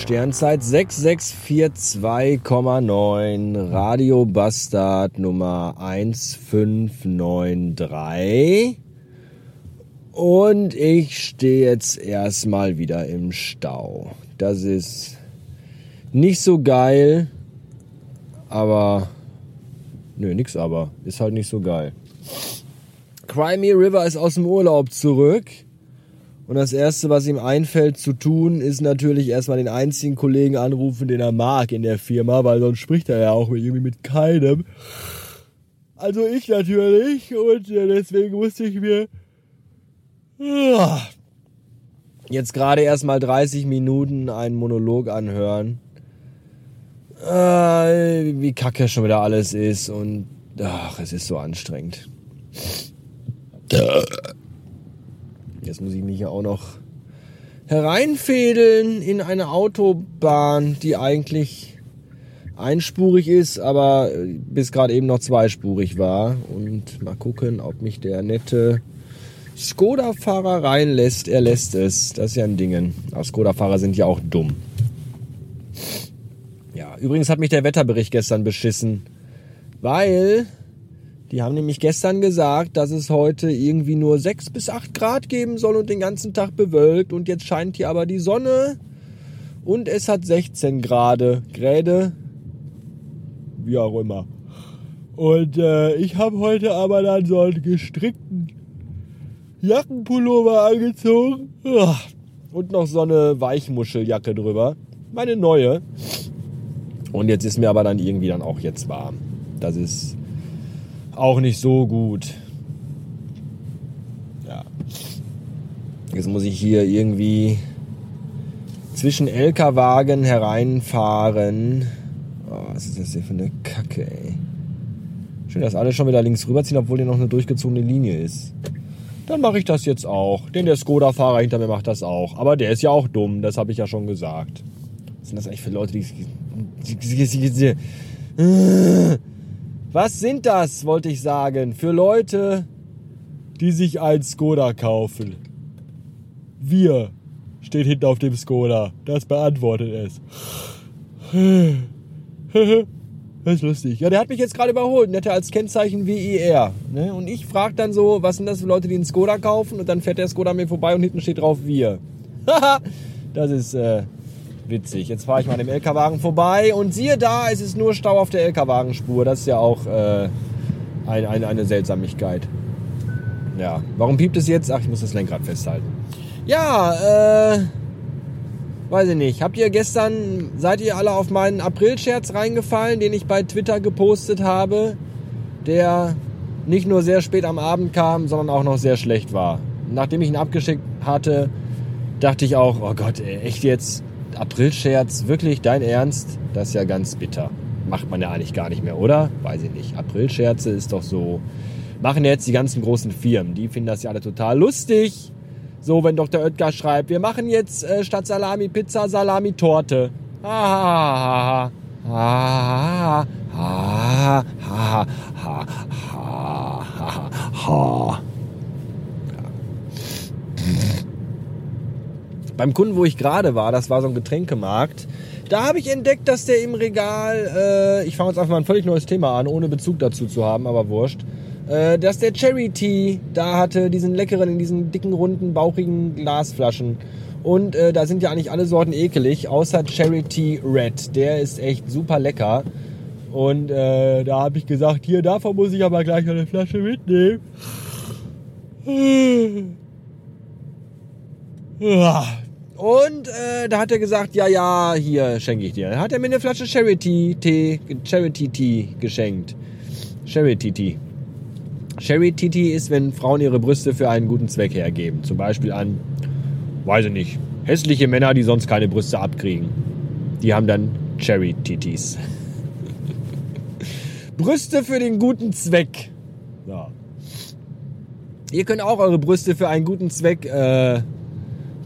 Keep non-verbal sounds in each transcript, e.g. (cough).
Sternzeit 6642,9 Radio Bastard Nummer 1593 und ich stehe jetzt erstmal wieder im Stau. Das ist nicht so geil, aber nö, nix aber, ist halt nicht so geil. Crimey River ist aus dem Urlaub zurück und das Erste, was ihm einfällt zu tun, ist natürlich erstmal den einzigen Kollegen anrufen, den er mag in der Firma, weil sonst spricht er ja auch irgendwie mit keinem. Also ich natürlich. Und äh, deswegen musste ich mir ah, jetzt gerade erstmal 30 Minuten einen Monolog anhören. Äh, wie kacke schon wieder alles ist und ach, es ist so anstrengend. Jetzt muss ich mich ja auch noch hereinfädeln in eine Autobahn, die eigentlich einspurig ist, aber bis gerade eben noch zweispurig war. Und mal gucken, ob mich der nette Skoda-Fahrer reinlässt. Er lässt es. Das ist ja ein Ding. Aber Skoda-Fahrer sind ja auch dumm. Ja, übrigens hat mich der Wetterbericht gestern beschissen, weil die haben nämlich gestern gesagt, dass es heute irgendwie nur 6 bis 8 Grad geben soll und den ganzen Tag bewölkt. Und jetzt scheint hier aber die Sonne und es hat 16 Grad. Gräde, wie auch immer. Und äh, ich habe heute aber dann so einen gestrickten Jackenpullover angezogen. Und noch so eine Weichmuscheljacke drüber. Meine neue. Und jetzt ist mir aber dann irgendwie dann auch jetzt warm. Das ist auch nicht so gut. Ja. Jetzt muss ich hier irgendwie zwischen LKW-Wagen hereinfahren. Oh, was ist das hier für eine Kacke, ey. Schön, dass alle schon wieder links rüberziehen, obwohl hier noch eine durchgezogene Linie ist. Dann mache ich das jetzt auch. Denn der Skoda-Fahrer hinter mir macht das auch. Aber der ist ja auch dumm, das habe ich ja schon gesagt. Was sind das eigentlich für Leute, die... Was sind das, wollte ich sagen, für Leute, die sich ein Skoda kaufen? Wir steht hinten auf dem Skoda. Das beantwortet es. (laughs) Das ist lustig. Ja, der hat mich jetzt gerade überholt und hätte als Kennzeichen WIR. Ne? Und ich frage dann so, was sind das für Leute, die einen Skoda kaufen? Und dann fährt der Skoda mir vorbei und hinten steht drauf wir. (laughs) das ist äh, witzig. Jetzt fahre ich mal dem LKW-Wagen vorbei und siehe da, es ist nur Stau auf der LKW-Wagenspur. Das ist ja auch äh, ein, ein, eine Seltsamigkeit. Ja, warum piept es jetzt? Ach, ich muss das Lenkrad festhalten. Ja, äh, weiß ich nicht. Habt ihr gestern, seid ihr alle auf meinen April-Scherz reingefallen, den ich bei Twitter gepostet habe, der nicht nur sehr spät am Abend kam, sondern auch noch sehr schlecht war. Nachdem ich ihn abgeschickt hatte, dachte ich auch, oh Gott, echt jetzt? Aprilscherz, wirklich dein Ernst? Das ist ja ganz bitter. Macht man ja eigentlich gar nicht mehr, oder? Weiß ich nicht. Aprilscherze ist doch so. Machen jetzt die ganzen großen Firmen. Die finden das ja alle total lustig. So, wenn Dr. Oetker schreibt, wir machen jetzt äh, statt Salami Pizza Salami Torte. Ha ha ha ha ha ha ha ha ha ha Beim Kunden, wo ich gerade war, das war so ein Getränkemarkt, da habe ich entdeckt, dass der im Regal, äh, ich fange jetzt einfach mal ein völlig neues Thema an, ohne Bezug dazu zu haben, aber wurscht, äh, dass der Cherry Tea da hatte, diesen leckeren, in diesen dicken, runden, bauchigen Glasflaschen. Und äh, da sind ja eigentlich alle Sorten ekelig, außer Cherry Tea Red. Der ist echt super lecker. Und äh, da habe ich gesagt, hier, davon muss ich aber gleich eine Flasche mitnehmen. (laughs) Und äh, da hat er gesagt, ja, ja, hier schenke ich dir. Da hat er mir eine Flasche Charity Tee, Charity Tea geschenkt. Charity Tea. Charity Tea ist, wenn Frauen ihre Brüste für einen guten Zweck hergeben. Zum Beispiel an, weiß ich nicht, hässliche Männer, die sonst keine Brüste abkriegen. Die haben dann Charity Teas. (laughs) Brüste für den guten Zweck. So. Ihr könnt auch eure Brüste für einen guten Zweck äh,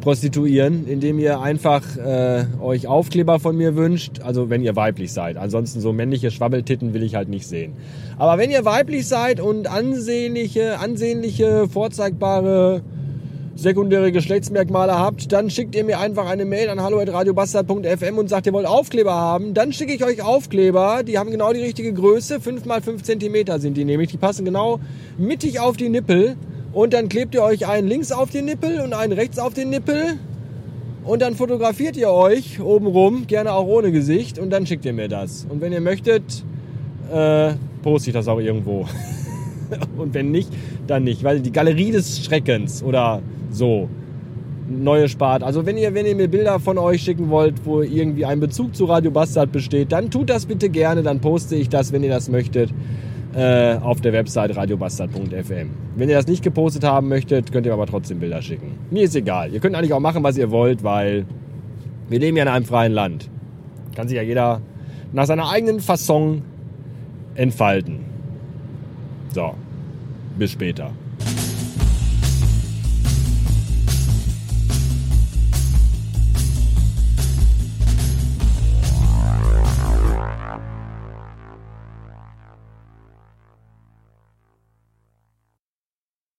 prostituieren, indem ihr einfach äh, euch Aufkleber von mir wünscht, also wenn ihr weiblich seid. Ansonsten so männliche Schwabbeltitten will ich halt nicht sehen. Aber wenn ihr weiblich seid und ansehnliche, ansehnliche, vorzeigbare sekundäre Geschlechtsmerkmale habt, dann schickt ihr mir einfach eine Mail an hallo.radiobastard.fm und sagt, ihr wollt Aufkleber haben. Dann schicke ich euch Aufkleber, die haben genau die richtige Größe, 5 mal 5 cm sind die nämlich. Die passen genau mittig auf die Nippel. Und dann klebt ihr euch einen links auf den Nippel und einen rechts auf den Nippel. Und dann fotografiert ihr euch obenrum, gerne auch ohne Gesicht, und dann schickt ihr mir das. Und wenn ihr möchtet, äh, poste ich das auch irgendwo. (laughs) und wenn nicht, dann nicht. Weil die Galerie des Schreckens oder so. Neue Spart. Also wenn ihr, wenn ihr mir Bilder von euch schicken wollt, wo irgendwie ein Bezug zu Radio Bastard besteht, dann tut das bitte gerne, dann poste ich das, wenn ihr das möchtet, äh, auf der Website radiobastard.fm. Wenn ihr das nicht gepostet haben möchtet, könnt ihr aber trotzdem Bilder schicken. Mir ist egal. Ihr könnt eigentlich auch machen, was ihr wollt, weil wir leben ja in einem freien Land. Kann sich ja jeder nach seiner eigenen Fasson entfalten. So, bis später.